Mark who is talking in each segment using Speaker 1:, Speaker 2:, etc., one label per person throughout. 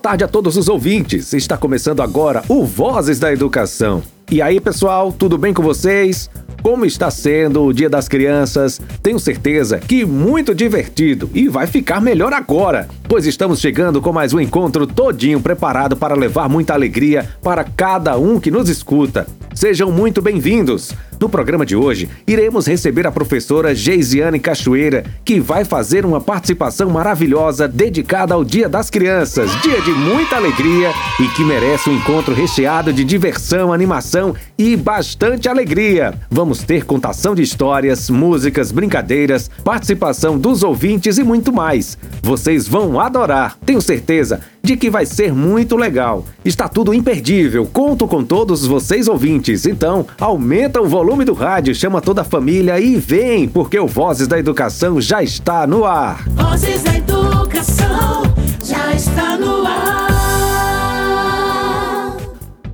Speaker 1: tarde a todos os ouvintes. Está começando agora o Vozes da Educação. E aí, pessoal, tudo bem com vocês? Como está sendo o Dia das Crianças? Tenho certeza que muito divertido e vai ficar melhor agora, pois estamos chegando com mais um encontro todinho preparado para levar muita alegria para cada um que nos escuta. Sejam muito bem-vindos! No programa de hoje, iremos receber a professora Geisiane Cachoeira, que vai fazer uma participação maravilhosa dedicada ao Dia das Crianças, dia de muita alegria e que merece um encontro recheado de diversão, animação e bastante alegria. Vamos ter contação de histórias, músicas, brincadeiras, participação dos ouvintes e muito mais. Vocês vão adorar, tenho certeza de que vai ser muito legal. Está tudo imperdível, conto com todos vocês ouvintes. Então, aumenta o volume do rádio, chama toda a família e vem, porque o Vozes da Educação já está no ar.
Speaker 2: Vozes da Educação já está no ar.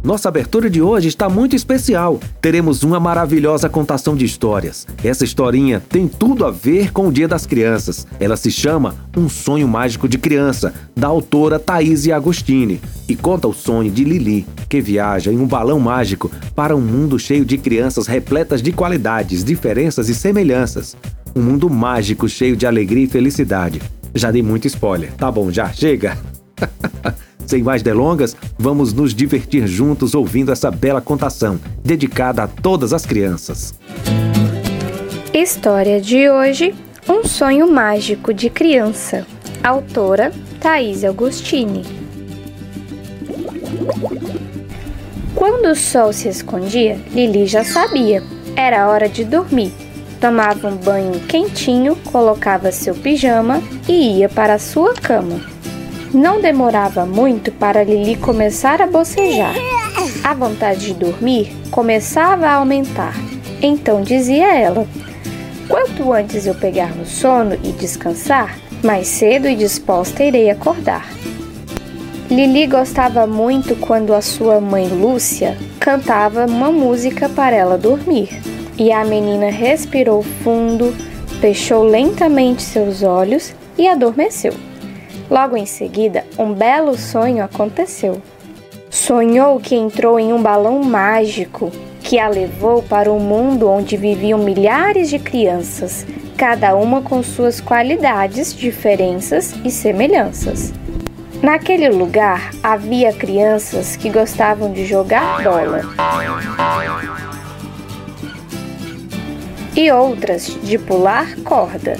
Speaker 1: Nossa abertura de hoje está muito especial. Teremos uma maravilhosa contação de histórias. Essa historinha tem tudo a ver com o Dia das Crianças. Ela se chama Um Sonho Mágico de Criança, da autora Thaís Agostini, e conta o sonho de Lili, que viaja em um balão mágico para um mundo cheio de crianças repletas de qualidades, diferenças e semelhanças. Um mundo mágico cheio de alegria e felicidade. Já dei muito spoiler. Tá bom, já chega. Sem mais delongas, vamos nos divertir juntos ouvindo essa bela contação, dedicada a todas as crianças.
Speaker 3: História de hoje: Um sonho mágico de criança. Autora Thaís Agostini. Quando o sol se escondia, Lili já sabia. Era hora de dormir. Tomava um banho quentinho, colocava seu pijama e ia para a sua cama. Não demorava muito para Lili começar a bocejar. A vontade de dormir começava a aumentar. Então dizia ela: Quanto antes eu pegar no sono e descansar, mais cedo e disposta irei acordar. Lili gostava muito quando a sua mãe Lúcia cantava uma música para ela dormir. E a menina respirou fundo, fechou lentamente seus olhos e adormeceu. Logo em seguida, um belo sonho aconteceu. Sonhou que entrou em um balão mágico que a levou para um mundo onde viviam milhares de crianças, cada uma com suas qualidades, diferenças e semelhanças. Naquele lugar havia crianças que gostavam de jogar bola e outras de pular corda.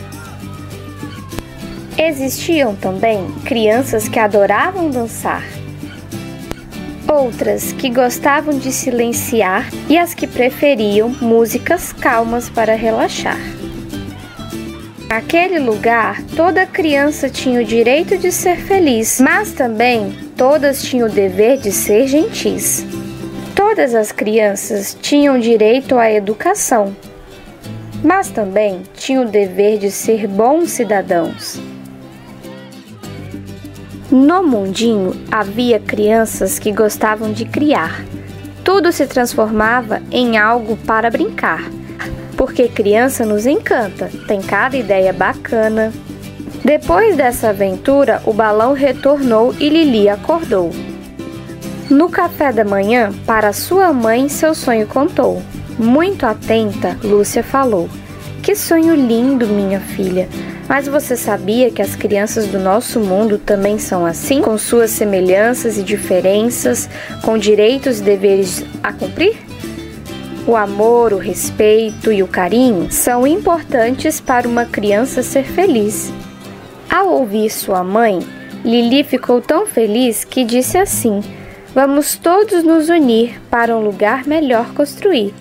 Speaker 3: Existiam também crianças que adoravam dançar, outras que gostavam de silenciar e as que preferiam músicas calmas para relaxar. Naquele lugar, toda criança tinha o direito de ser feliz, mas também todas tinham o dever de ser gentis. Todas as crianças tinham direito à educação, mas também tinham o dever de ser bons cidadãos. No mundinho havia crianças que gostavam de criar. Tudo se transformava em algo para brincar porque criança nos encanta, tem cada ideia bacana. Depois dessa aventura, o balão retornou e Lili acordou. No café da manhã, para sua mãe, seu sonho contou. Muito atenta, Lúcia falou: Que sonho lindo, minha filha! Mas você sabia que as crianças do nosso mundo também são assim, com suas semelhanças e diferenças, com direitos e deveres a cumprir? O amor, o respeito e o carinho são importantes para uma criança ser feliz. Ao ouvir sua mãe, Lili ficou tão feliz que disse assim: Vamos todos nos unir para um lugar melhor construir.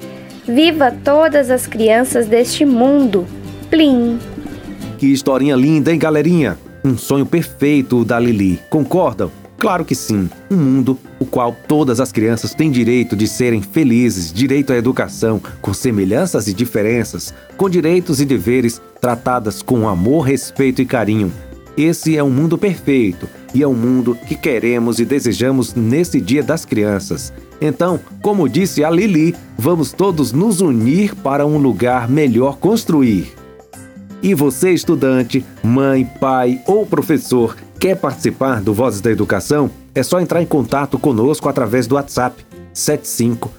Speaker 3: Viva todas as crianças deste mundo! Plim!
Speaker 1: Que historinha linda, hein, galerinha? Um sonho perfeito da Lili. Concordam? Claro que sim, um mundo o qual todas as crianças têm direito de serem felizes, direito à educação, com semelhanças e diferenças, com direitos e deveres tratadas com amor, respeito e carinho. Esse é um mundo perfeito e é um mundo que queremos e desejamos nesse Dia das Crianças. Então, como disse a Lili, vamos todos nos unir para um lugar melhor construir. E você, estudante, mãe, pai ou professor, Quer participar do Vozes da Educação? É só entrar em contato conosco através do WhatsApp 75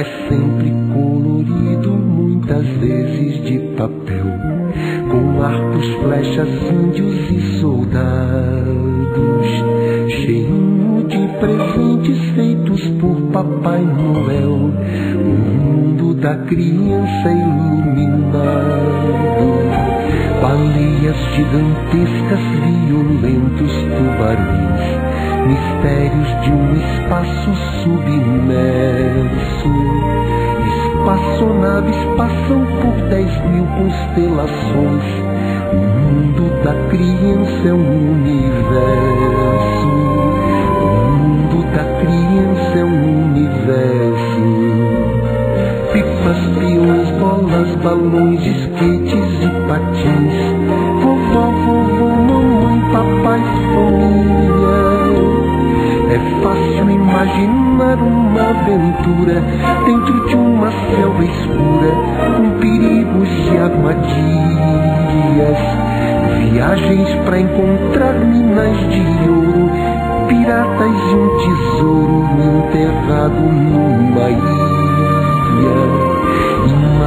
Speaker 4: é sempre colorido, muitas vezes de papel, com arcos, flechas, índios e soldados, cheio de presentes feitos por Papai Noel, o mundo da criança iluminado, baleias gigantescas, violentos tubarões mistérios de um espaço submerso. Espaçonaves passam por dez mil constelações. O mundo da criança é um universo. O mundo da criança é um universo. Pipas, peões, bolas, balões, skates e patins. Fácil imaginar uma aventura dentro de uma selva escura, com perigos e armadilhas. Viagens para encontrar minas de ouro, piratas e um tesouro enterrado numa ilha.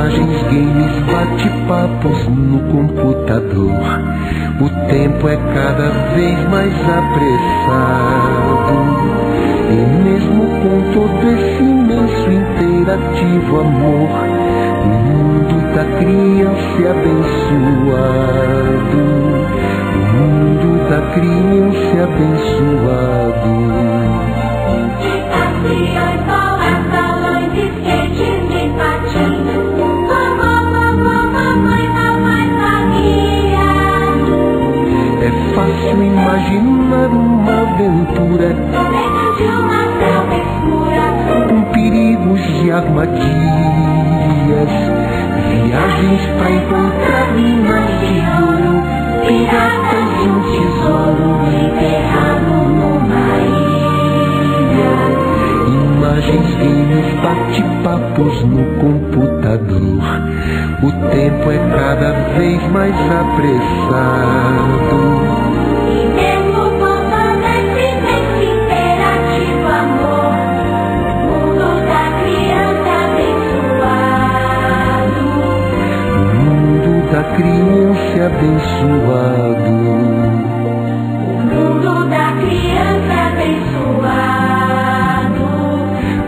Speaker 4: Imagens, games, bate-papos no computador. O tempo é cada vez mais apressado. E mesmo com todo esse imenso interativo amor, o mundo da criança é abençoado. O mundo da criança é abençoado. fácil imaginar uma aventura
Speaker 2: de uma
Speaker 4: com perigos e armadilhas, viagens para encontrar minas de ouro, piratas e um tesouro enterrado numa ilha. Imagens, games, bate-papos no computador. O tempo é cada vez mais apressado. Criança abençoado.
Speaker 2: O mundo da criança abençoado.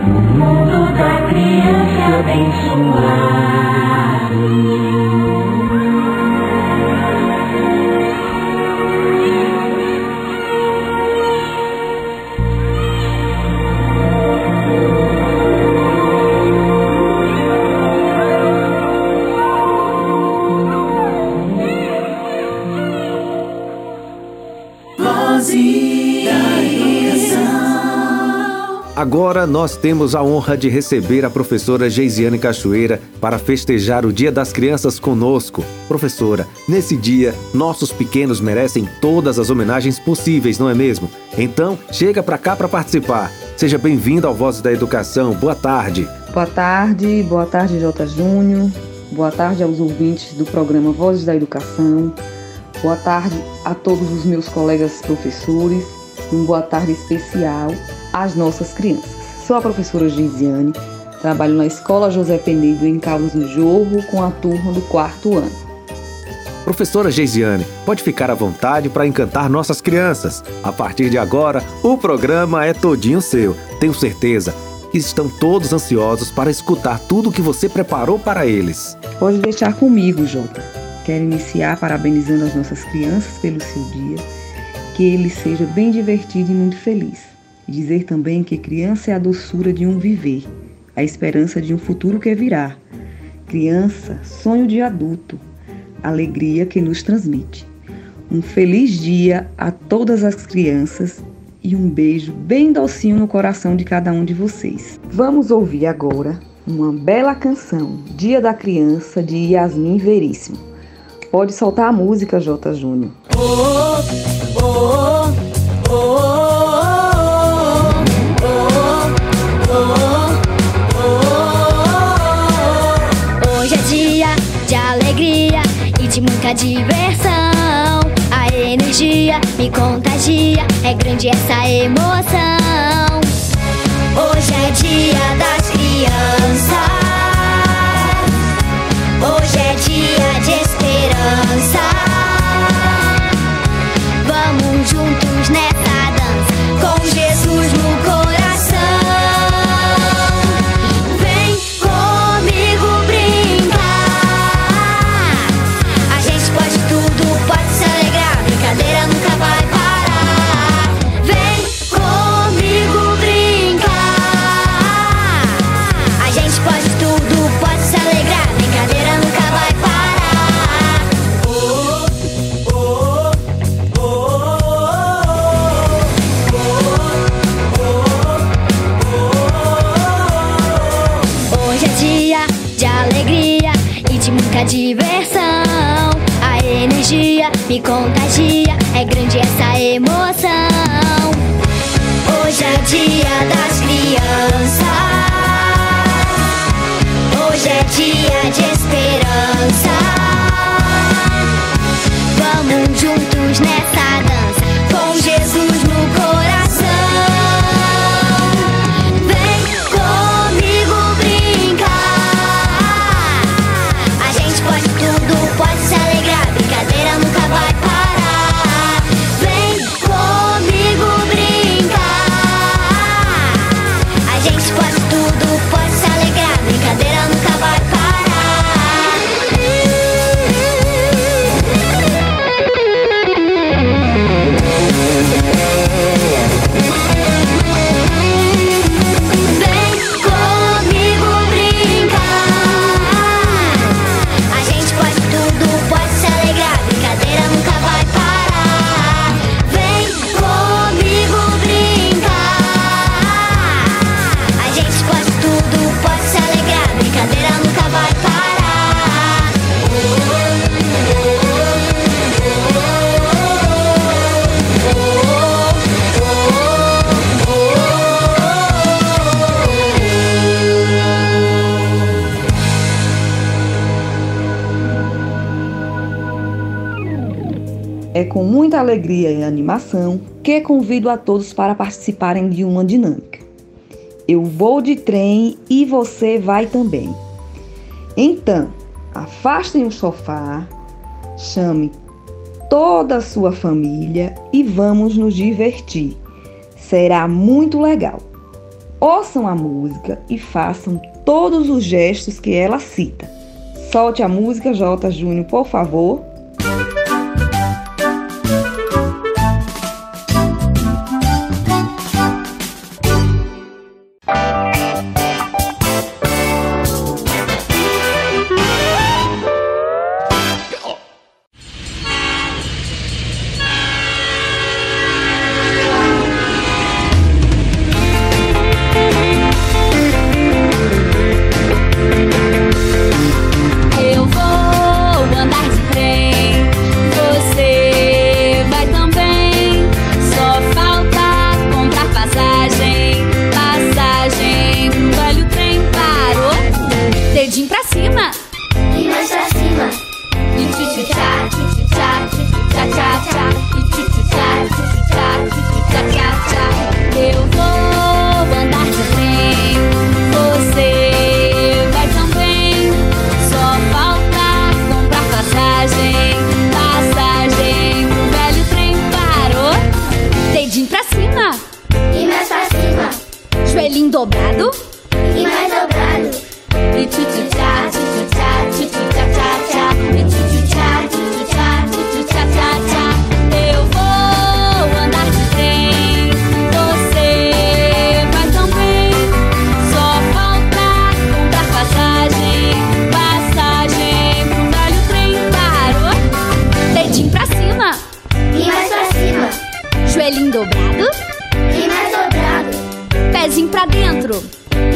Speaker 2: O mundo da criança abençoado.
Speaker 1: Agora nós temos a honra de receber a professora Geisiane Cachoeira para festejar o Dia das Crianças conosco. Professora, nesse dia, nossos pequenos merecem todas as homenagens possíveis, não é mesmo? Então, chega para cá para participar. Seja bem-vindo ao Vozes da Educação. Boa tarde.
Speaker 5: Boa tarde, boa tarde, J. Júnior. Boa tarde aos ouvintes do programa Vozes da Educação. Boa tarde a todos os meus colegas professores. Um boa tarde especial às nossas crianças. Sou a professora Gisiane, trabalho na Escola José Penedo em Caldas do Jorro com a turma do quarto ano.
Speaker 1: Professora Geisiane, pode ficar à vontade para encantar nossas crianças. A partir de agora, o programa é todinho seu. Tenho certeza que estão todos ansiosos para escutar tudo o que você preparou para eles.
Speaker 5: Pode deixar comigo, Jota. Quero iniciar parabenizando as nossas crianças pelo seu dia. Que ele seja bem divertido e muito feliz. Dizer também que criança é a doçura de um viver, a esperança de um futuro que virá. Criança, sonho de adulto, alegria que nos transmite. Um feliz dia a todas as crianças e um beijo bem docinho no coração de cada um de vocês. Vamos ouvir agora uma bela canção, Dia da Criança, de Yasmin Veríssimo. Pode soltar a música, Jota Júnior.
Speaker 6: Oh, oh, oh. muita diversão. A energia me contagia, é grande essa emoção. Hoje é dia das crianças. Hoje é dia de esperança. Vamos juntos. contagia, é grande essa emoção. Hoje é dia das crianças. Hoje é dia de
Speaker 5: muita alegria e animação que convido a todos para participarem de uma dinâmica. Eu vou de trem e você vai também. Então, afastem o sofá, chame toda a sua família e vamos nos divertir. Será muito legal. Ouçam a música e façam todos os gestos que ela cita. Solte a música, J. Júnior, por favor.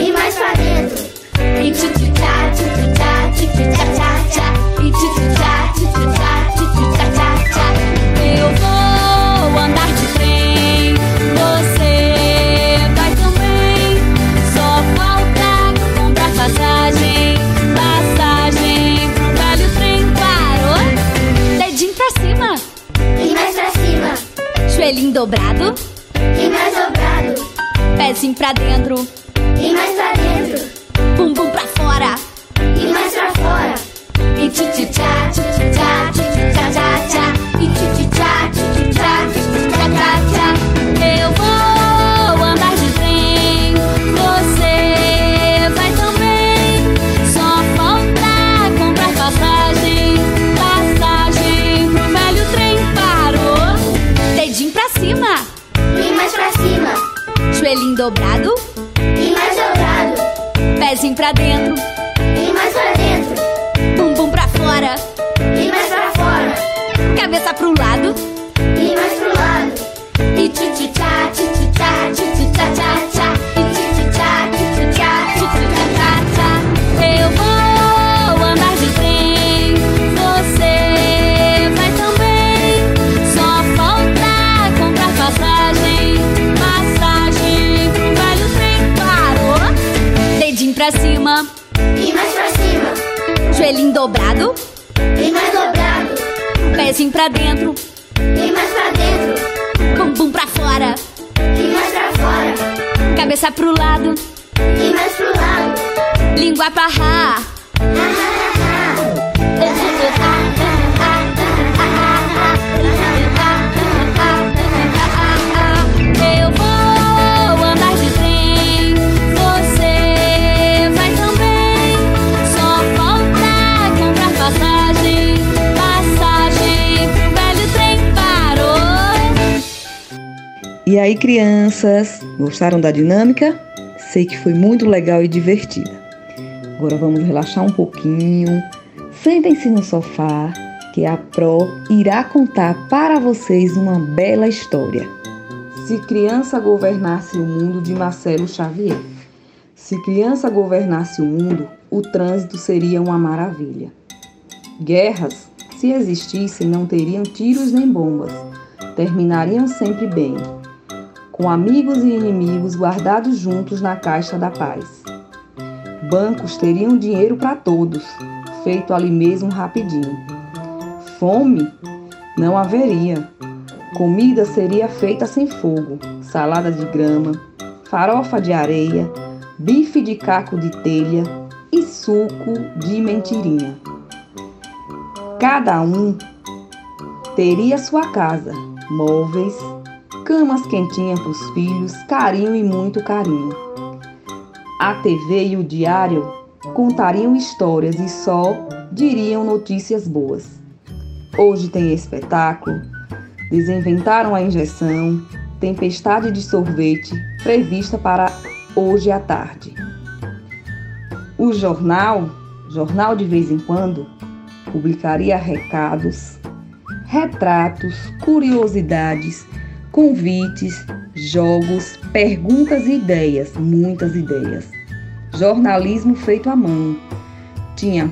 Speaker 7: e mais pra dentro.
Speaker 6: E tchu tchu tchá, tchu tchu tchá, tchu tchu tchá tchá tchá.
Speaker 7: E
Speaker 6: tchu
Speaker 7: tchu tchá, tchu
Speaker 6: tchu tchá, tchu tchu tchá tchá tchá. Eu vou andar de trem, você vai também. Só falta comprar passagem, passagem pro velho trem parou. Dedinho pra cima
Speaker 7: e mais pra cima.
Speaker 6: Joelhinho dobrado
Speaker 7: e mais dobrado.
Speaker 8: Pezinho pra dentro
Speaker 7: e mais pra dentro.
Speaker 8: bumbum pra fora.
Speaker 7: E mais pra fora. E tchutchá, tchutchá, tchutchá, tchá, tchá. E tchutchá, tchutchá, tchutchá, tchá, tchá.
Speaker 8: Eu vou andar de trem, você vai também. Só falta comprar passagem, passagem pro velho trem parou. Dedinho pra cima,
Speaker 7: E mais pra cima.
Speaker 8: joelhinho dobrado. Pezinho pra dentro,
Speaker 7: E mais pra dentro.
Speaker 8: bumbum pra fora,
Speaker 7: E mais pra fora.
Speaker 8: cabeça pro lado. Pra dentro,
Speaker 7: E mais pra dentro.
Speaker 8: bumbum pra fora,
Speaker 7: E mais pra fora.
Speaker 8: cabeça pro lado,
Speaker 7: E mais pro lado.
Speaker 8: língua pra rá. Eu
Speaker 5: E aí, crianças, gostaram da dinâmica? Sei que foi muito legal e divertida. Agora vamos relaxar um pouquinho. Sentem-se no sofá, que a Pro irá contar para vocês uma bela história. Se criança governasse o mundo de Marcelo Xavier. Se criança governasse o mundo, o trânsito seria uma maravilha. Guerras, se existissem, não teriam tiros nem bombas. Terminariam sempre bem com amigos e inimigos guardados juntos na caixa da paz. Bancos teriam dinheiro para todos, feito ali mesmo rapidinho. Fome não haveria. Comida seria feita sem fogo, salada de grama, farofa de areia, bife de caco de telha e suco de mentirinha. Cada um teria sua casa, móveis, camas quentinhas para os filhos, carinho e muito carinho. A TV e o diário contariam histórias e só diriam notícias boas. Hoje tem espetáculo, desinventaram a injeção, tempestade de sorvete prevista para hoje à tarde. O jornal, jornal de vez em quando, publicaria recados, retratos, curiosidades, convites, jogos, perguntas e ideias, muitas ideias. Jornalismo feito à mão. Tinha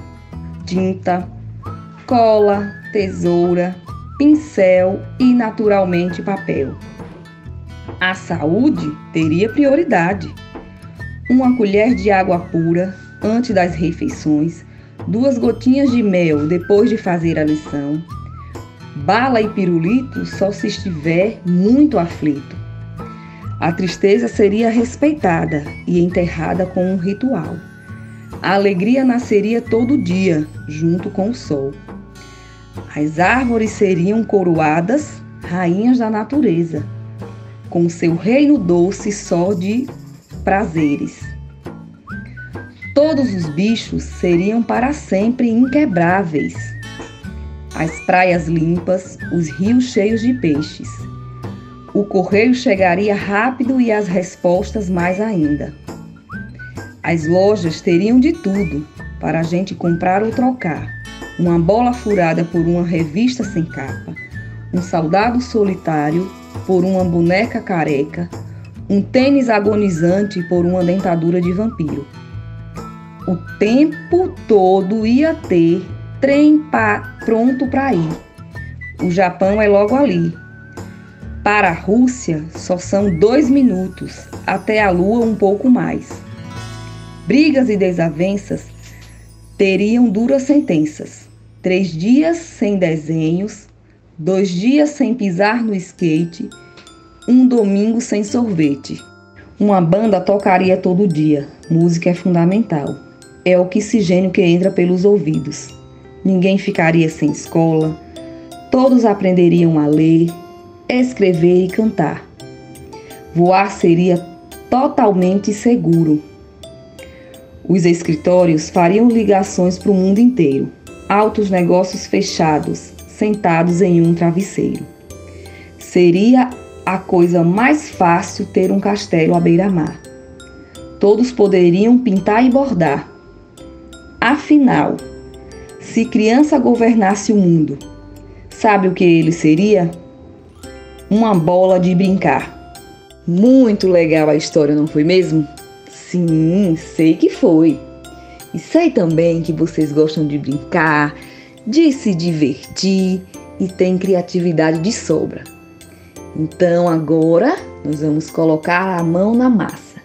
Speaker 5: tinta, cola, tesoura, pincel e, naturalmente, papel. A saúde teria prioridade. Uma colher de água pura antes das refeições, duas gotinhas de mel depois de fazer a lição, Bala e pirulito só se estiver muito aflito. A tristeza seria respeitada e enterrada com um ritual. A alegria nasceria todo dia, junto com o sol. As árvores seriam coroadas, rainhas da natureza, com seu reino doce só de prazeres. Todos os bichos seriam para sempre inquebráveis as praias limpas, os rios cheios de peixes. O correio chegaria rápido e as respostas mais ainda. As lojas teriam de tudo para a gente comprar ou trocar: uma bola furada por uma revista sem capa, um soldado solitário por uma boneca careca, um tênis agonizante por uma dentadura de vampiro. O tempo todo ia ter trem pá pronto para ir. O Japão é logo ali. Para a Rússia, só são dois minutos, até a Lua um pouco mais. Brigas e desavenças teriam duras sentenças. Três dias sem desenhos, dois dias sem pisar no skate Um domingo sem sorvete. Uma banda tocaria todo dia. Música é fundamental. É oxigênio que entra pelos ouvidos. Ninguém ficaria sem escola. Todos aprenderiam a ler, escrever e cantar. Voar seria totalmente seguro. Os escritórios fariam ligações para o mundo inteiro. Altos negócios fechados, sentados em um travesseiro. Seria a coisa mais fácil ter um castelo à beira-mar. Todos poderiam pintar e bordar. Afinal, se criança governasse o mundo, sabe o que ele seria? Uma bola de brincar. Muito legal a história, não foi mesmo? Sim, sei que foi. E sei também que vocês gostam de brincar, de se divertir e têm criatividade de sobra. Então agora nós vamos colocar a mão na massa.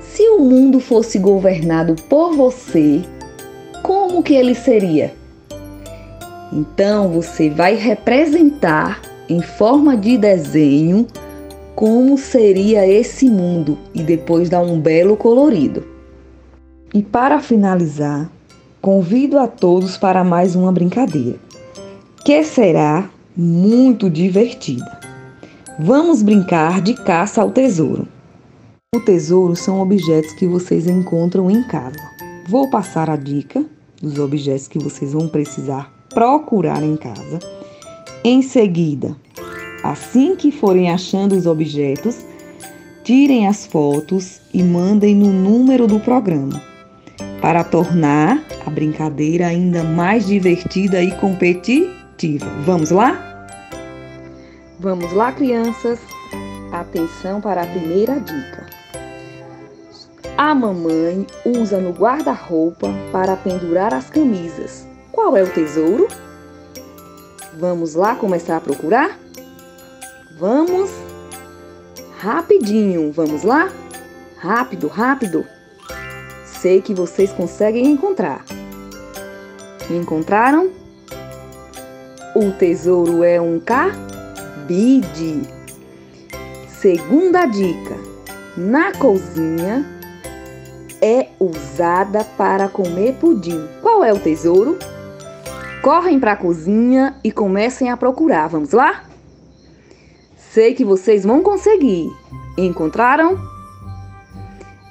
Speaker 5: Se o mundo fosse governado por você, como que ele seria? Então você vai representar em forma de desenho como seria esse mundo e depois dar um belo colorido. E para finalizar, convido a todos para mais uma brincadeira, que será muito divertida. Vamos brincar de caça ao tesouro. O tesouro são objetos que vocês encontram em casa. Vou passar a dica dos objetos que vocês vão precisar procurar em casa. Em seguida, Assim que forem achando os objetos, tirem as fotos e mandem no número do programa, para tornar a brincadeira ainda mais divertida e competitiva. Vamos lá? Vamos lá, crianças! Atenção para a primeira dica. A mamãe usa no guarda-roupa para pendurar as camisas. Qual é o tesouro? Vamos lá começar a procurar? Vamos rapidinho, vamos lá? Rápido, rápido. Sei que vocês conseguem encontrar. Encontraram? O tesouro é um cabide. Segunda dica: na cozinha é usada para comer pudim. Qual é o tesouro? Correm para a cozinha e comecem a procurar. Vamos lá? Sei que vocês vão conseguir. Encontraram?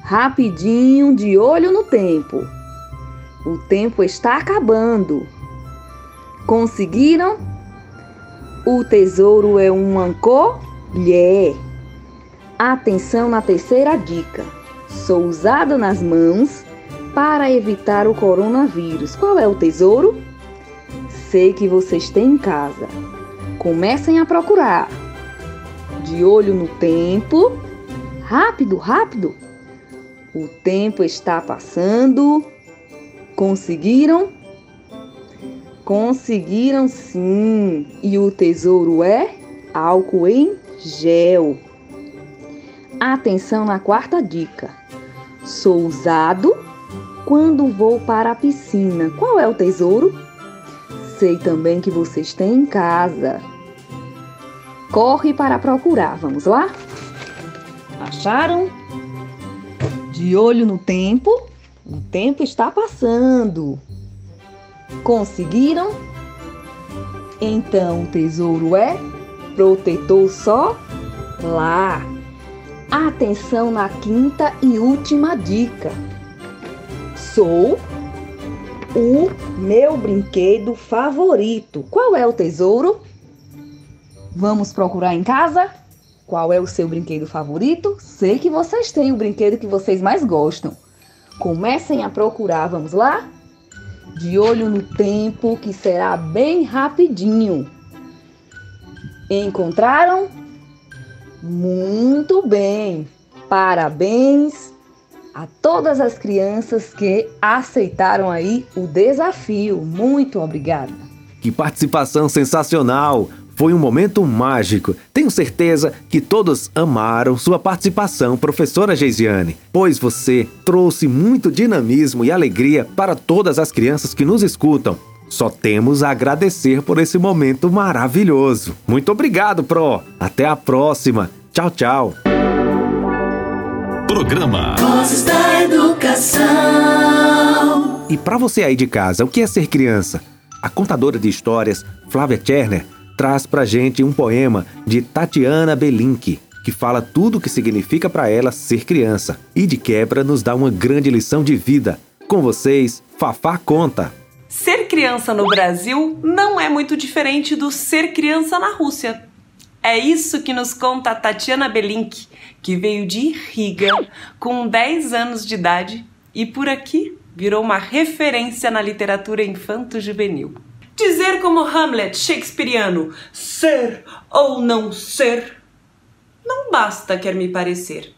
Speaker 5: Rapidinho, de olho no tempo. O tempo está acabando. Conseguiram? O tesouro é uma colher. Atenção na terceira dica. Sou usado nas mãos para evitar o coronavírus. Qual é o tesouro? Sei que vocês têm em casa. Comecem a procurar de olho no tempo. Rápido, rápido. O tempo está passando. Conseguiram? Conseguiram sim. E o tesouro é álcool em gel. Atenção na quarta dica. Sou usado quando vou para a piscina. Qual é o tesouro? Sei também que vocês têm em casa corre para procurar. Vamos lá? Acharam? De olho no tempo? O tempo está passando. Conseguiram? Então o tesouro é protetor só lá. Atenção na quinta e última dica. Sou o meu brinquedo favorito. Qual é o tesouro? Vamos procurar em casa? Qual é o seu brinquedo favorito? Sei que vocês têm o brinquedo que vocês mais gostam. Comecem a procurar, vamos lá? De olho no tempo, que será bem rapidinho. Encontraram? Muito bem! Parabéns a todas as crianças que aceitaram aí o desafio. Muito obrigada!
Speaker 1: Que participação sensacional! Foi um momento mágico. Tenho certeza que todos amaram sua participação, professora Geisiane, pois você trouxe muito dinamismo e alegria para todas as crianças que nos escutam. Só temos a agradecer por esse momento maravilhoso. Muito obrigado, Pro. Até a próxima. Tchau, tchau.
Speaker 2: Programa Vozes da Educação.
Speaker 1: E para você aí de casa, o que é ser criança? A contadora de histórias, Flávia Cherner, traz pra gente um poema de Tatiana Belink, que fala tudo o que significa para ela ser criança e de quebra nos dá uma grande lição de vida. Com vocês, Fafá conta.
Speaker 9: Ser criança no Brasil não é muito diferente do ser criança na Rússia. É isso que nos conta a Tatiana Belink, que veio de Riga com 10 anos de idade e por aqui virou uma referência na literatura infanto-juvenil. Dizer como Hamlet shakespeariano, ser ou não ser, não basta, quer me parecer.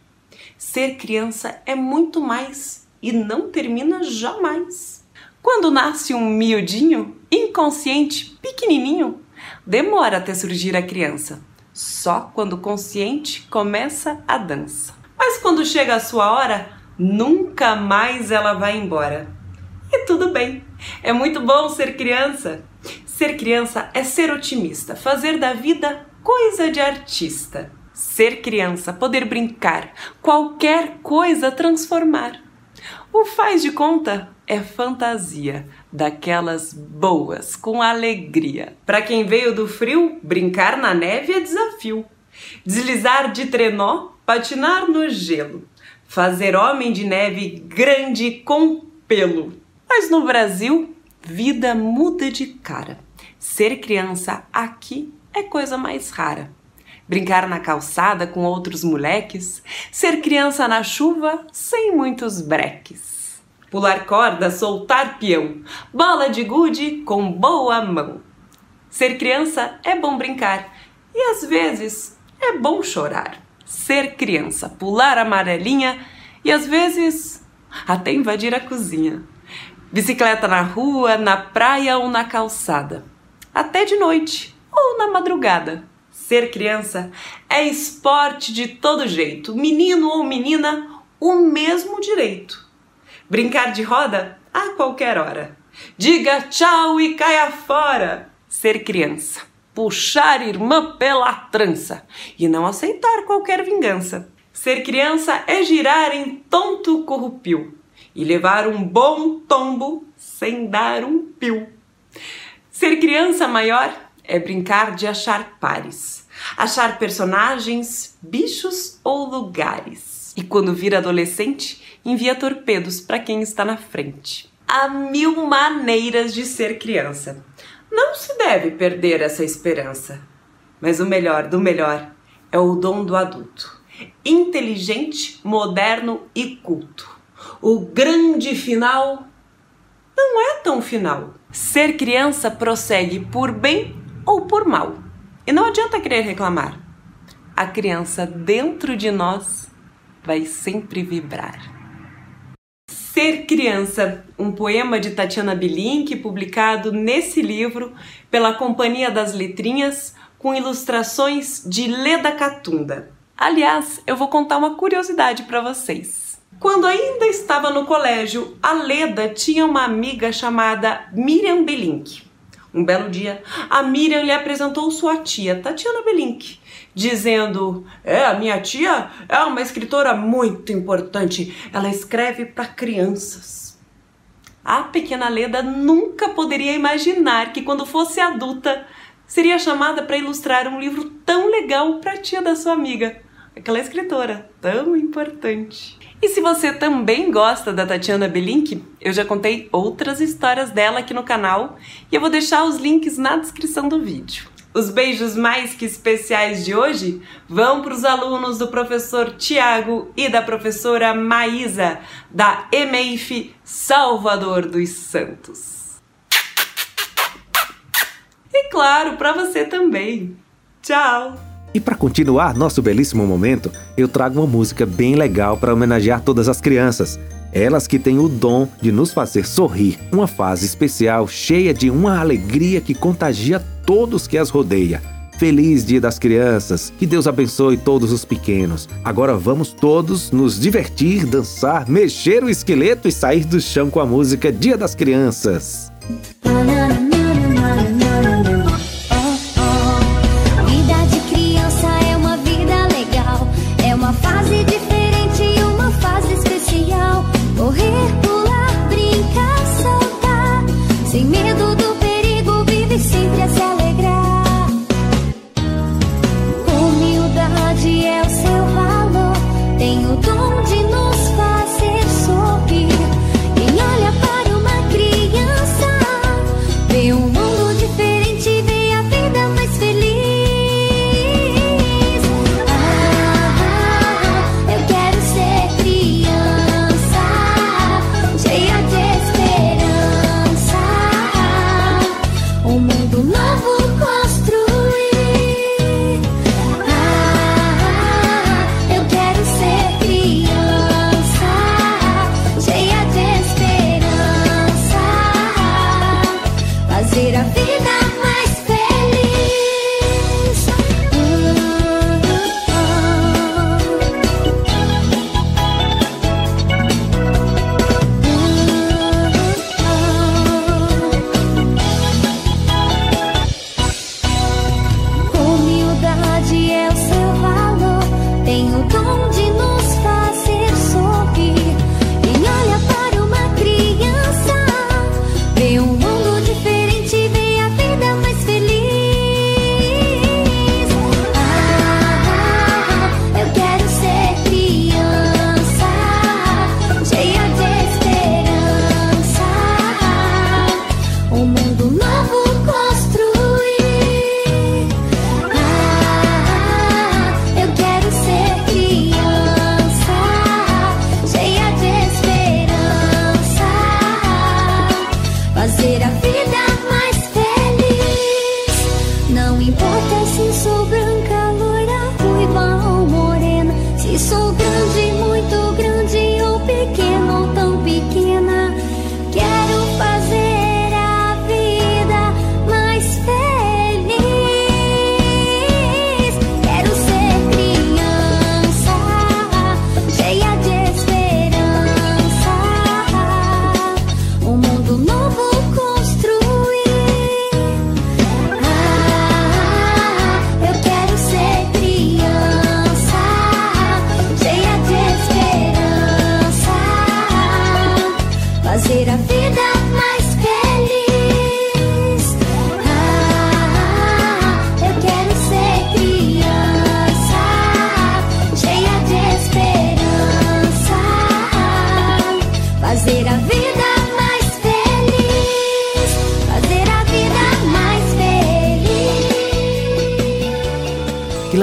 Speaker 9: Ser criança é muito mais e não termina jamais. Quando nasce um miudinho, inconsciente, pequenininho, demora até surgir a criança. Só quando consciente começa a dança. Mas quando chega a sua hora, nunca mais ela vai embora. E tudo bem. É muito bom ser criança. Ser criança é ser otimista, fazer da vida coisa de artista. Ser criança, poder brincar, qualquer coisa transformar. O faz de conta é fantasia, daquelas boas, com alegria. Para quem veio do frio, brincar na neve é desafio. Deslizar de trenó, patinar no gelo. Fazer homem de neve grande com pelo. Mas no Brasil, vida muda de cara. Ser criança aqui é coisa mais rara. Brincar na calçada com outros moleques, ser criança na chuva sem muitos breques pular corda, soltar peão, bola de gude com boa mão. Ser criança é bom brincar e às vezes é bom chorar. Ser criança, pular amarelinha e às vezes até invadir a cozinha. Bicicleta na rua, na praia ou na calçada. Até de noite ou na madrugada. Ser criança é esporte de todo jeito, menino ou menina, o mesmo direito. Brincar de roda a qualquer hora. Diga tchau e caia fora. Ser criança. Puxar irmã pela trança e não aceitar qualquer vingança. Ser criança é girar em tonto corrupio e levar um bom tombo sem dar um pio. Ser criança maior é brincar de achar pares, achar personagens, bichos ou lugares. E quando vira adolescente, envia torpedos para quem está na frente. Há mil maneiras de ser criança. Não se deve perder essa esperança. Mas o melhor do melhor é o dom do adulto. Inteligente, moderno e culto. O grande final não é tão final. Ser criança prossegue por bem ou por mal. E não adianta querer reclamar. A criança dentro de nós vai sempre vibrar. Ser Criança, um poema de Tatiana Bilink, publicado nesse livro pela Companhia das Letrinhas, com ilustrações de Leda Catunda. Aliás, eu vou contar uma curiosidade para vocês. Quando ainda estava no colégio, a Leda tinha uma amiga chamada Miriam Belink. Um belo dia, a Miriam lhe apresentou sua tia, Tatiana Belink, dizendo: É, a minha tia é uma escritora muito importante, ela escreve para crianças. A pequena Leda nunca poderia imaginar que, quando fosse adulta, seria chamada para ilustrar um livro tão legal para a tia da sua amiga, aquela escritora tão importante. E se você também gosta da Tatiana Belink, eu já contei outras histórias dela aqui no canal e eu vou deixar os links na descrição do vídeo. Os beijos mais que especiais de hoje vão para os alunos do professor Tiago e da professora Maísa, da EMEIF Salvador dos Santos. E claro, para você também. Tchau!
Speaker 1: E para continuar nosso belíssimo momento, eu trago uma música bem legal para homenagear todas as crianças. Elas que têm o dom de nos fazer sorrir. Uma fase especial cheia de uma alegria que contagia todos que as rodeia. Feliz Dia das Crianças, que Deus abençoe todos os pequenos. Agora vamos todos nos divertir, dançar, mexer o esqueleto e sair do chão com a música Dia das Crianças.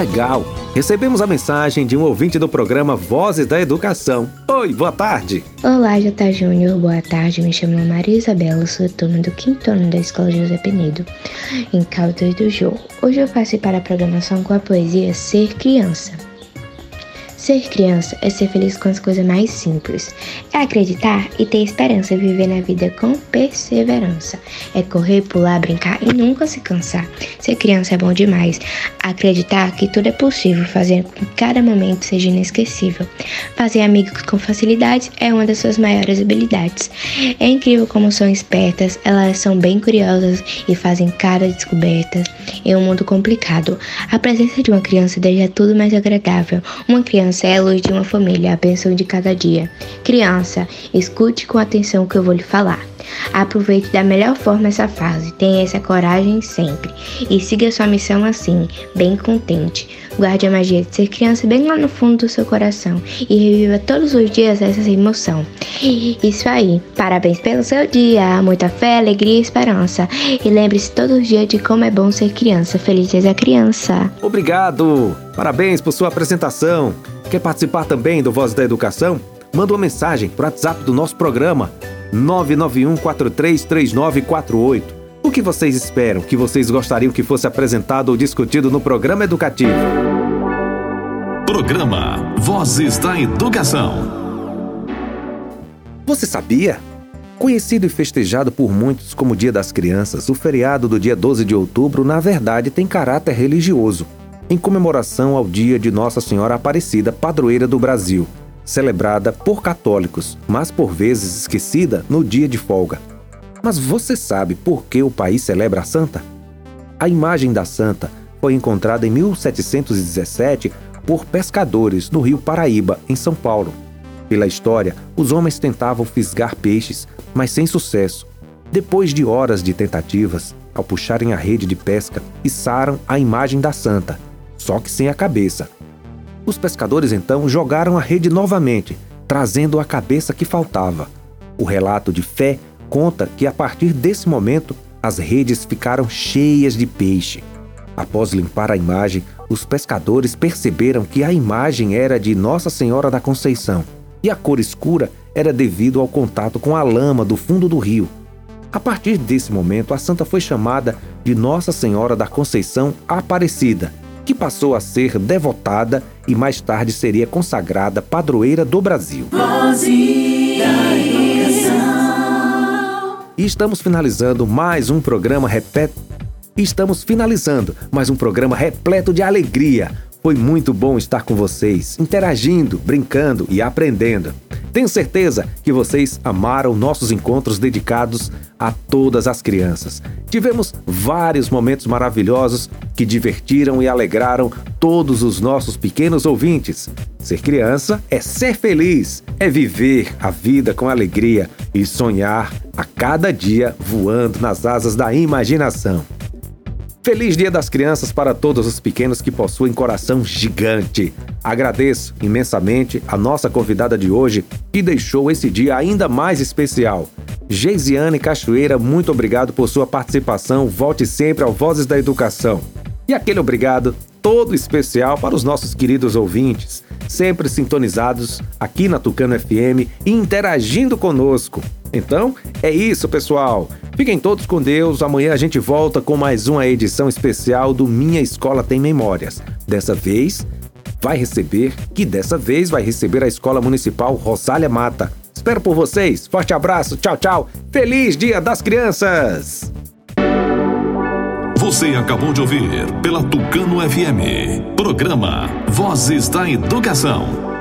Speaker 6: Legal!
Speaker 1: Recebemos a mensagem de um ouvinte do programa Vozes da Educação. Oi, boa tarde!
Speaker 10: Olá, J. Júnior, boa tarde. Me chamo Maria Isabela, sou turma do quinto ano da Escola José Penedo, em Caldas do Jô. Hoje eu passei para a programação com a poesia Ser Criança. Ser criança é ser feliz com as coisas mais simples. É acreditar e ter esperança, viver na vida com perseverança. É correr, pular, brincar e nunca se cansar. Ser criança é bom demais. Acreditar que tudo é possível, fazer com que cada momento seja inesquecível. Fazer amigos com facilidade é uma das suas maiores habilidades. É incrível como são espertas, elas são bem curiosas e fazem cada descoberta em um mundo complicado. A presença de uma criança deixa tudo mais agradável. Uma criança luz de uma família, a bênção de cada dia. Criança, escute com atenção o que eu vou lhe falar. Aproveite da melhor forma essa fase, tenha essa coragem sempre e siga sua missão assim, bem contente. Guarde a magia de ser criança bem lá no fundo do seu coração e reviva todos os dias essa emoção. Isso aí, parabéns pelo seu dia, muita fé, alegria e esperança. E lembre-se todos os dias de como é bom ser criança. Feliz dia da criança!
Speaker 1: Obrigado! Parabéns por sua apresentação! Quer participar também do Voz da Educação? Manda uma mensagem para o WhatsApp do nosso programa 991 433948. O que vocês esperam que vocês gostariam que fosse apresentado ou discutido no programa educativo?
Speaker 11: Programa Vozes da Educação.
Speaker 1: Você sabia? Conhecido e festejado por muitos como Dia das Crianças, o feriado do dia 12 de outubro, na verdade, tem caráter religioso, em comemoração ao dia de Nossa Senhora Aparecida, padroeira do Brasil, celebrada por católicos, mas por vezes esquecida no dia de folga. Mas você sabe por que o país celebra a santa? A imagem da santa foi encontrada em 1717 por pescadores no rio Paraíba, em São Paulo. Pela história, os homens tentavam fisgar peixes, mas sem sucesso. Depois de horas de tentativas, ao puxarem a rede de pesca, içaram a imagem da santa, só que sem a cabeça. Os pescadores então jogaram a rede novamente, trazendo a cabeça que faltava. O relato de fé conta que a partir desse momento as redes ficaram cheias de peixe. Após limpar a imagem, os pescadores perceberam que a imagem era de Nossa Senhora da Conceição e a cor escura era devido ao contato com a lama do fundo do rio. A partir desse momento, a santa foi chamada de Nossa Senhora da Conceição Aparecida, que passou a ser devotada e mais tarde seria consagrada padroeira do Brasil. E estamos finalizando mais um programa repleto. Estamos finalizando mais um programa repleto de alegria. Foi muito bom estar com vocês, interagindo, brincando e aprendendo. Tenho certeza que vocês amaram nossos encontros dedicados a todas as crianças. Tivemos vários momentos maravilhosos que divertiram e alegraram todos os nossos pequenos ouvintes. Ser criança é ser feliz, é viver a vida com alegria e sonhar a cada dia voando nas asas da imaginação. Feliz Dia das Crianças para todos os pequenos que possuem coração gigante. Agradeço imensamente a nossa convidada de hoje, que deixou esse dia ainda mais especial. Geisiane Cachoeira, muito obrigado por sua participação. Volte sempre ao Vozes da Educação. E aquele obrigado todo especial para os nossos queridos ouvintes, sempre sintonizados aqui na Tucano FM e interagindo conosco. Então, é isso, pessoal. Fiquem todos com Deus. Amanhã a gente volta com mais uma edição especial do Minha Escola Tem Memórias. Dessa vez, vai receber, que dessa vez vai receber a Escola Municipal Rosália Mata. Espero por vocês. Forte abraço. Tchau, tchau. Feliz Dia das Crianças.
Speaker 11: Você acabou de ouvir pela Tucano FM. Programa Vozes da Educação.